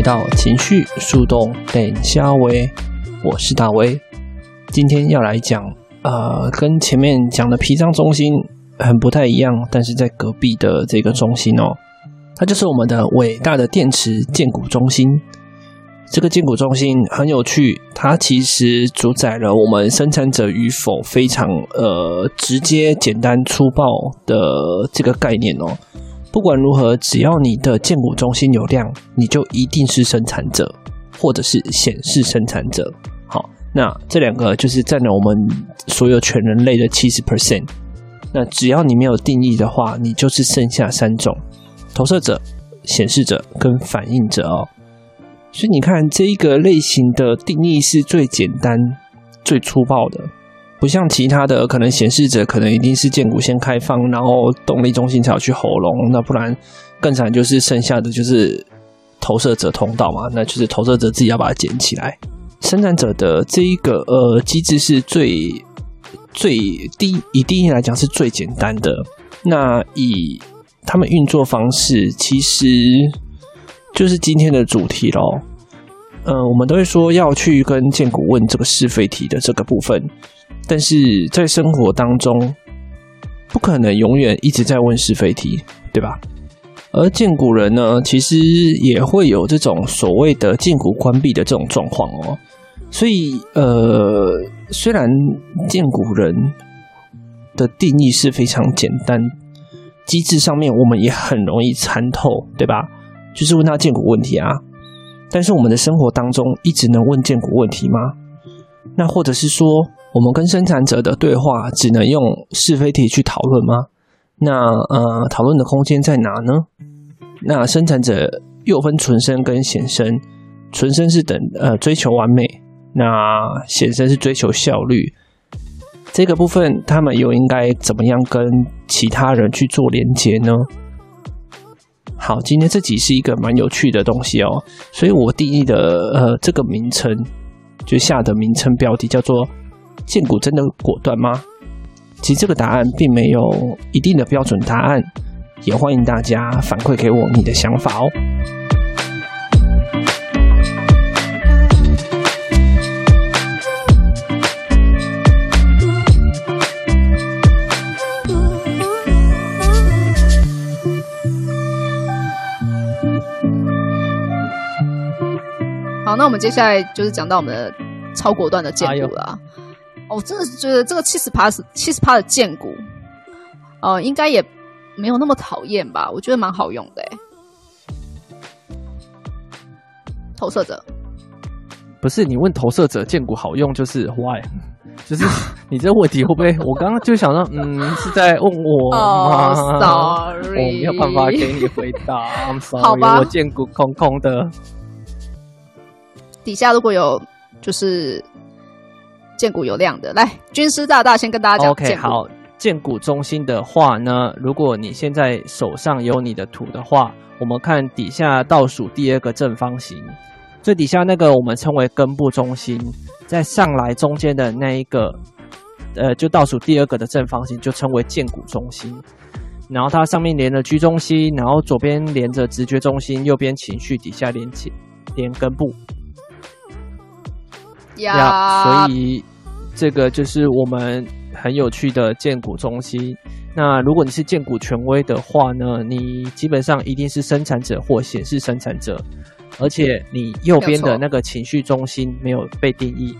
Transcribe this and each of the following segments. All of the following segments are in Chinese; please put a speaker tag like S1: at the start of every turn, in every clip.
S1: 回到情绪树洞等下微，我是大威。今天要来讲，呃，跟前面讲的脾脏中心很不太一样，但是在隔壁的这个中心哦，它就是我们的伟大的电池建骨中心。这个建骨中心很有趣，它其实主宰了我们生产者与否非常呃直接、简单、粗暴的这个概念哦。不管如何，只要你的荐骨中心有量，你就一定是生产者，或者是显示生产者。好，那这两个就是占了我们所有全人类的七十 percent。那只要你没有定义的话，你就是剩下三种：投射者、显示者跟反应者哦。所以你看，这一个类型的定义是最简单、最粗暴的。不像其他的，可能显示者可能一定是荐骨先开放，然后动力中心才要去喉咙，那不然更惨就是剩下的就是投射者通道嘛，那就是投射者自己要把它捡起来。生产者的这一个呃机制是最最低以定义来讲是最简单的，那以他们运作方式其实就是今天的主题咯。呃，我们都会说要去跟荐骨问这个是非题的这个部分。但是在生活当中，不可能永远一直在问是非题，对吧？而荐骨人呢，其实也会有这种所谓的荐骨关闭的这种状况哦。所以，呃，虽然荐骨人的定义是非常简单，机制上面我们也很容易参透，对吧？就是问他荐骨问题啊。但是我们的生活当中一直能问荐骨问题吗？那或者是说，我们跟生产者的对话只能用是非题去讨论吗？那呃，讨论的空间在哪呢？那生产者又分纯生跟显生，纯生是等呃追求完美，那显生是追求效率。这个部分他们又应该怎么样跟其他人去做连接呢？好，今天这集是一个蛮有趣的东西哦，所以我定义的呃这个名称就下的名称标题叫做。荐股真的果断吗？其实这个答案并没有一定的标准答案，也欢迎大家反馈给我你的想法哦。
S2: 好，那我们接下来就是讲到我们的超果断的建股了。哎我、哦、真的是觉得这个七十趴是七十趴的剑骨，呃，应该也没有那么讨厌吧？我觉得蛮好用的。投射者
S1: 不是你问投射者剑骨好用，就是 why？就是你这问题会不会？我刚刚就想说，嗯，是在问我吗
S2: ？Oh，sorry，
S1: 我没有办法给你回答。I'm sorry，
S2: 好吧，
S1: 我剑骨空空的。
S2: 底下如果有就是。荐股有量的，来，军师大大先跟大家讲。
S1: OK，好，荐股中心的话呢，如果你现在手上有你的图的话，我们看底下倒数第二个正方形，最底下那个我们称为根部中心，在上来中间的那一个，呃，就倒数第二个的正方形就称为荐股中心，然后它上面连着居中心，然后左边连着直觉中心，右边情绪，底下连起连根部。呀，所以这个就是我们很有趣的建股中心。那如果你是建股权威的话呢，你基本上一定是生产者或显示生产者，而且你右边的那个情绪中心没有被定义。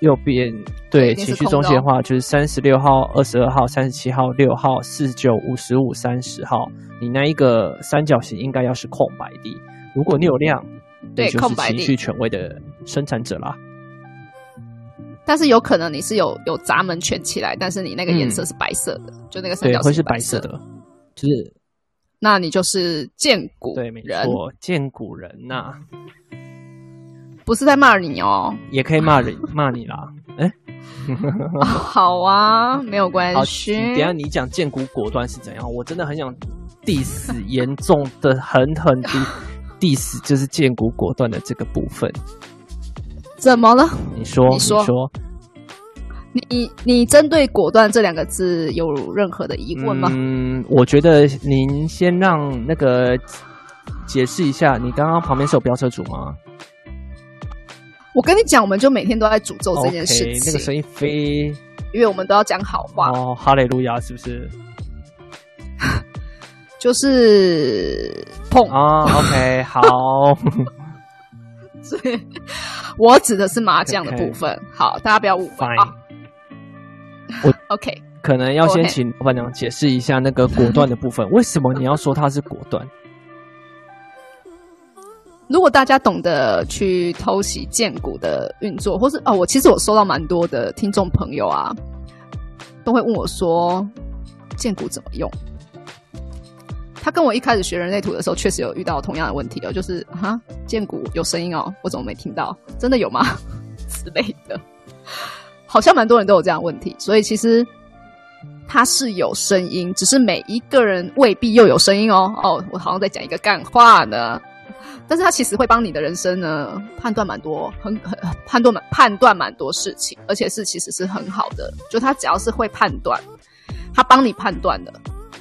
S1: 右边对情绪中心的话，就是三十六号、二十二号、三十七号、六号、四十九、五十五、三十号，你那一个三角形应该要是空白的。如果你有量，对，就是情绪权威的生产者啦。
S2: 但是有可能你是有有闸门圈起来，但是你那个颜色是白色的，嗯、就那个三角形
S3: 会是白色的，就是，
S2: 那你就是贱骨
S3: 对，没错，见骨人呐、啊，
S2: 不是在骂你哦，
S3: 也可以骂人 骂你啦，哎、
S2: 哦，好啊，没有关系。
S3: 等下你讲贱骨果断是怎样？我真的很想 diss 严重的狠狠地 diss 就是贱骨果断的这个部分。
S2: 怎么了？
S3: 你说，你说，
S2: 你你你针对“果断”这两个字有任何的疑问吗？
S3: 嗯，我觉得您先让那个解释一下，你刚刚旁边是有飙车主吗？
S2: 我跟你讲，我们就每天都在诅咒这件事情。
S3: Okay, 那个声音飞，
S2: 因为我们都要讲好话
S3: 哦，哈利路亚，是不是？
S2: 就是碰
S3: 啊、哦、，OK，好。
S2: 所以，我指的是麻将的部 分。好，大家不要误会。啊、
S3: 我
S2: OK，
S3: 可能要先请老板娘解释一下那个果断的部分。为什么你要说它是果断？
S2: 如果大家懂得去偷袭荐骨的运作，或是哦，我其实我收到蛮多的听众朋友啊，都会问我说，荐骨怎么用？他跟我一开始学人类图的时候，确实有遇到同样的问题哦，就是哈，荐骨有声音哦，我怎么没听到？真的有吗？之类的，好像蛮多人都有这样问题。所以其实它是有声音，只是每一个人未必又有声音哦。哦，我好像在讲一个干话呢，但是它其实会帮你的人生呢判断蛮多，很很判断判断蛮多事情，而且是其实是很好的。就他只要是会判断，他帮你判断的。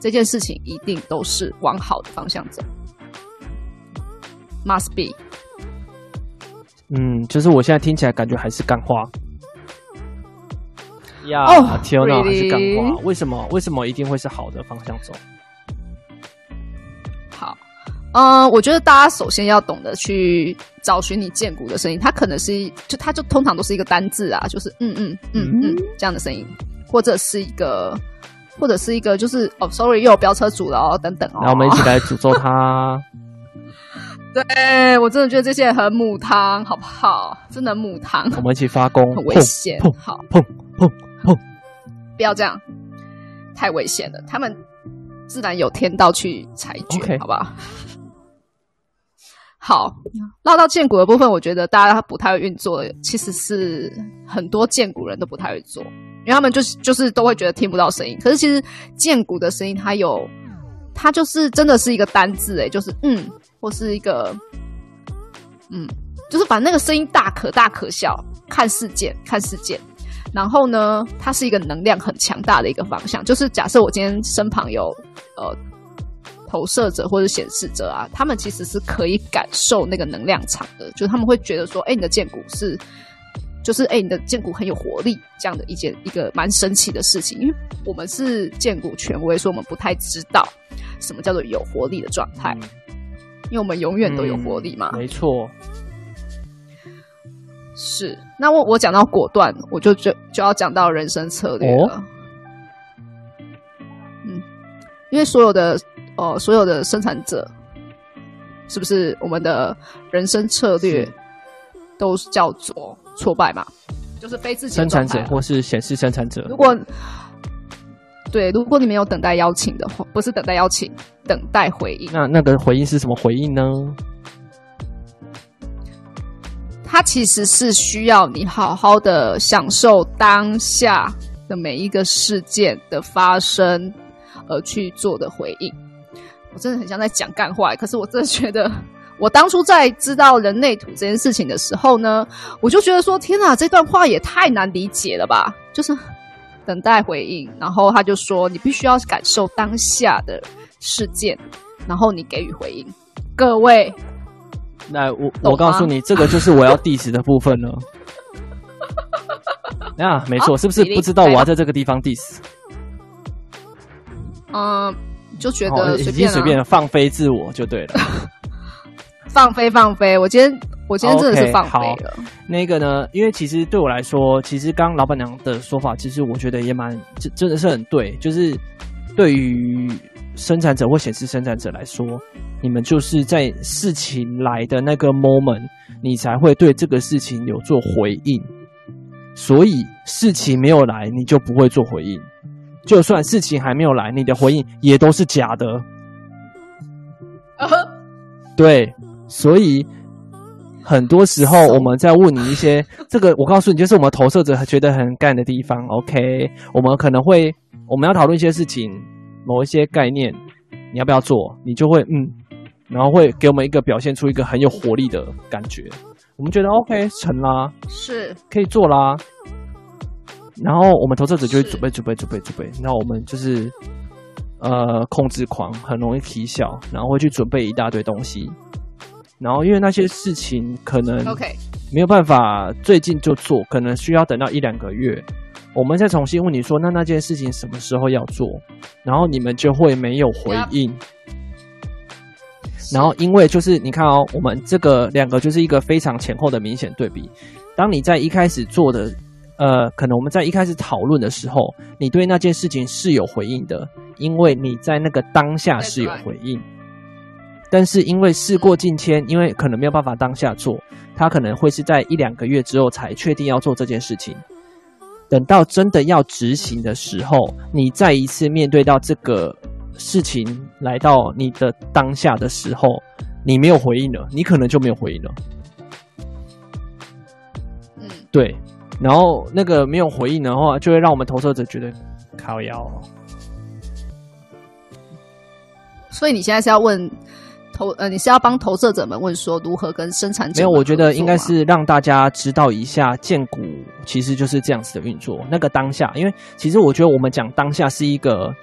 S2: 这件事情一定都是往好的方向走，must be。
S3: 嗯，就是我现在听起来感觉还是干话。呀、
S2: yeah, 哦，
S3: 天哪，还是干话？为什么？为什么一定会是好的方向走？
S2: 好，嗯、呃，我觉得大家首先要懂得去找寻你荐骨的声音，它可能是就它就通常都是一个单字啊，就是嗯嗯嗯嗯这样的声音，或者是一个。或者是一个就是哦，sorry，又有飙车主了哦，等等哦。
S3: 那我们一起来诅咒他。
S2: 对，我真的觉得这些很母汤，好不好？真的母汤。
S3: 我们一起发功，
S2: 很危险。好，
S3: 碰碰碰！
S2: 不要这样，太危险了。他们自然有天道去裁决.好不好？好，唠到荐骨的部分，我觉得大家不太会运作，其实是很多荐骨人都不太会做。因为他们就是就是都会觉得听不到声音，可是其实荐骨的声音它有，它就是真的是一个单字诶，就是嗯，或是一个嗯，就是把那个声音大可大可小，看事件看事件，然后呢，它是一个能量很强大的一个方向。就是假设我今天身旁有呃投射者或者显示者啊，他们其实是可以感受那个能量场的，就是他们会觉得说，哎，你的荐骨是。就是哎、欸，你的荐骨很有活力，这样的一件一个蛮神奇的事情。因为我们是荐骨权威，所以我们不太知道什么叫做有活力的状态、嗯。因为我们永远都有活力嘛。嗯、没错。是。那我我讲到果断，我就就就要讲到人生策略了、哦。嗯，因为所有的哦、呃，所有的生产者，是不是我们的人生策略都叫做？挫败嘛，就是非自己
S3: 生产者或是显示生产者。
S2: 如果对，如果你没有等待邀请的话，不是等待邀请，等待回应。
S3: 那那个回应是什么回应呢？
S2: 它其实是需要你好好的享受当下的每一个事件的发生而去做的回应。我真的很像在讲干话，可是我真的觉得。我当初在知道人类图这件事情的时候呢，我就觉得说：天哪，这段话也太难理解了吧！就是等待回应，然后他就说，你必须要感受当下的事件，然后你给予回应。各位，
S3: 那，我我告诉你，这个就是我要 diss 的部分了。啊，没错，是不是不知道我要在这个地方 diss？
S2: 嗯，就觉得随便、啊、
S3: 随便放飞自我就对了。
S2: 放飞放飞，我今天我今天真的是放飞了。
S3: Okay, 那个呢？因为其实对我来说，其实刚刚老板娘的说法，其实我觉得也蛮真真的是很对。就是对于生产者或显示生产者来说，你们就是在事情来的那个 moment，你才会对这个事情有做回应。所以事情没有来，你就不会做回应。就算事情还没有来，你的回应也都是假的。
S2: 啊呵，
S3: 对，所以很多时候我们在问你一些这个，我告诉你，就是我们投射者觉得很干的地方。OK，我们可能会我们要讨论一些事情，某一些概念，你要不要做？你就会嗯，然后会给我们一个表现出一个很有活力的感觉。我们觉得 OK 成啦，
S2: 是
S3: 可以做啦。然后我们投射者就会准备准备准备准备，然后我们就是呃控制狂，很容易起笑，然后会去准备一大堆东西。然后因为那些事情可能 OK 没有办法最近就做，可能需要等到一两个月，我们再重新问你说，那那件事情什么时候要做？然后你们就会没有回应。然后因为就是你看哦，我们这个两个就是一个非常前后的明显对比。当你在一开始做的。呃，可能我们在一开始讨论的时候，你对那件事情是有回应的，因为你在那个当下是有回应。但是因为事过境迁，因为可能没有办法当下做，他可能会是在一两个月之后才确定要做这件事情。等到真的要执行的时候，你再一次面对到这个事情来到你的当下的时候，你没有回应了，你可能就没有回应了。嗯，对。然后那个没有回应的话，就会让我们投射者觉得靠腰。
S2: 所以你现在是要问投呃，你是要帮投射者们问说如何跟生产者？
S3: 没有，我觉得应该是让大家知道一下，建股其实就是这样子的运作。那个当下，因为其实我觉得我们讲当下是一个，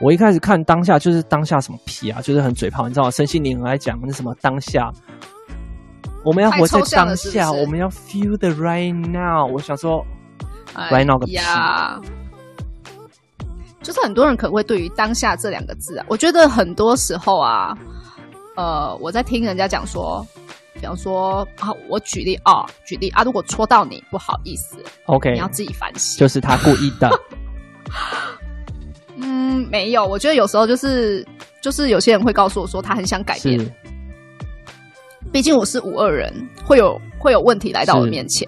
S3: 我一开始看当下就是当下什么屁啊，就是很嘴炮，你知道吗？身心灵很爱讲那什么当下。我们要活在当下，是是我们要 feel the right now。我想说，right now 个屁！
S2: 就是很多人可能会对于“当下”这两个字啊，我觉得很多时候啊，呃，我在听人家讲说，比方说啊，我举例啊，举例啊，如果戳到你，不好意思
S3: ，OK，
S2: 你要自己反省，
S3: 就是他故意的。
S2: 嗯，没有，我觉得有时候就是就是有些人会告诉我说，他很想改变。毕竟我是五二人，会有会有问题来到我面前。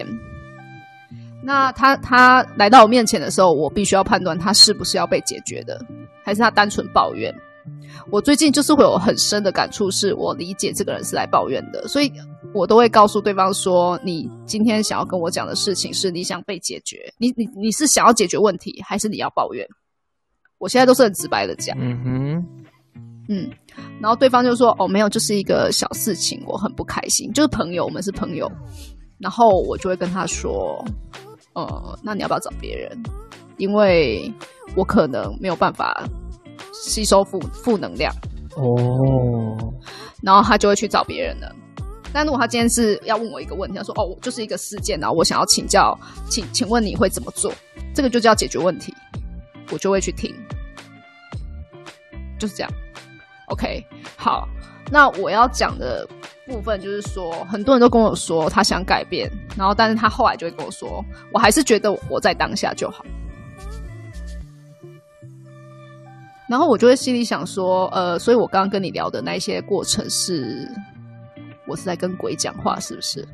S2: 那他他来到我面前的时候，我必须要判断他是不是要被解决的，还是他单纯抱怨。我最近就是会有很深的感触，是我理解这个人是来抱怨的，所以我都会告诉对方说：“你今天想要跟我讲的事情，是你想被解决，你你你是想要解决问题，还是你要抱怨？”我现在都是很直白的讲。嗯哼，嗯。然后对方就说：“哦，没有，就是一个小事情，我很不开心。就是朋友，我们是朋友。然后我就会跟他说：‘呃，那你要不要找别人？因为我可能没有办法吸收负负能量。’哦。然后他就会去找别人了。但如果他今天是要问我一个问题，他说：‘哦，我就是一个事件，然后我想要请教，请请问你会怎么做？’这个就叫解决问题，我就会去听，就是这样。” OK，好，那我要讲的部分就是说，很多人都跟我说他想改变，然后但是他后来就会跟我说，我还是觉得我活在当下就好。然后我就会心里想说，呃，所以我刚刚跟你聊的那些过程是，我是在跟鬼讲话，是不是？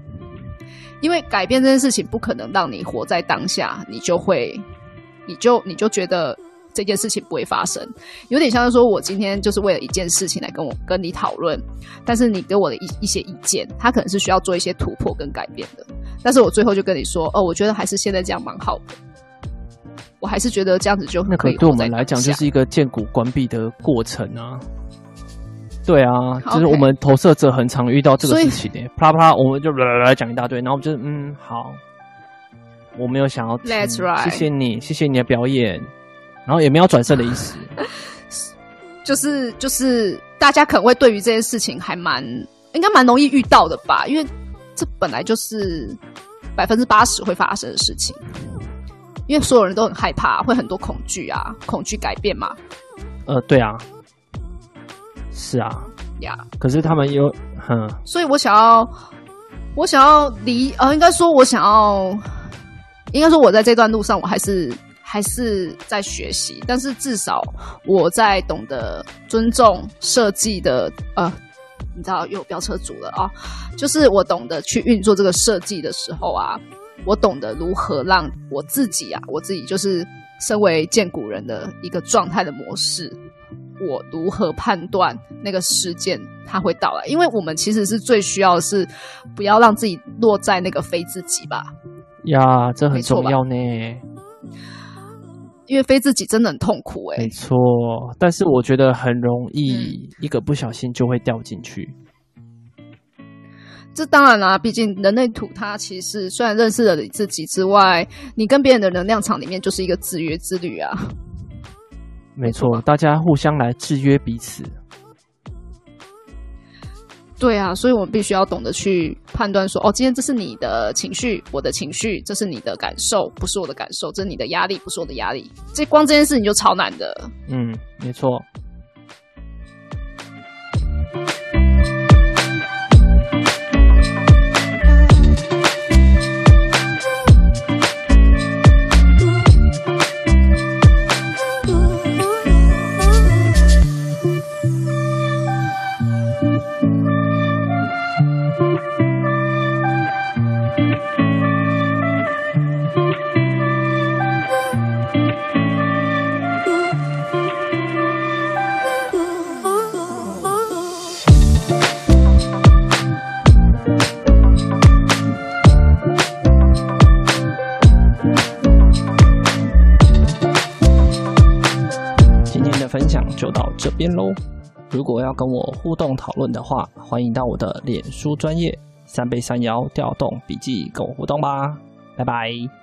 S2: 因为改变这件事情不可能让你活在当下，你就会，你就你就觉得。这件事情不会发生，有点像是说，我今天就是为了一件事情来跟我跟你讨论，但是你给我的一一些意见，他可能是需要做一些突破跟改变的，但是我最后就跟你说，哦，我觉得还是现在这样蛮好的，我还是觉得这样子就。
S3: 那可对我们来讲，就是一个荐骨关闭的过程啊。对啊，就是我们投射者很常遇到这个事情的，啪啦啪啦，我们就来讲一大堆，然后我们就嗯好，我没有想要，That's right，谢谢你，谢谢你的表演。然后也没有转身的意思，
S2: 就是就是大家可能会对于这件事情还蛮应该蛮容易遇到的吧，因为这本来就是百分之八十会发生的事情，因为所有人都很害怕，会很多恐惧啊，恐惧改变嘛。
S3: 呃，对啊，是啊，呀，可是他们又，哼，
S2: 所以我想要，我想要离，呃，应该说，我想要，应该说，我在这段路上，我还是。还是在学习，但是至少我在懂得尊重设计的呃，你知道又有飙车族了啊，就是我懂得去运作这个设计的时候啊，我懂得如何让我自己啊，我自己就是身为见古人的一个状态的模式，我如何判断那个事件它会到来？因为我们其实是最需要的是不要让自己落在那个非自己吧。
S3: 呀，这很重要呢。
S2: 因为非自己真的很痛苦哎。
S3: 没错，但是我觉得很容易一个不小心就会掉进去。
S2: 这当然啦，毕竟人类图它其实虽然认识了你自己之外，你跟别人的能量场里面就是一个制约之旅啊。
S3: 没错，大家互相来制约彼此。
S2: 对啊，所以我们必须要懂得去判断说，哦，今天这是你的情绪，我的情绪，这是你的感受，不是我的感受，这是你的压力，不是我的压力。这光这件事情就超难的。
S3: 嗯，没错。边喽。如果要跟我互动讨论的话，欢迎到我的脸书专业三杯三摇调动笔记跟我互动吧。拜拜。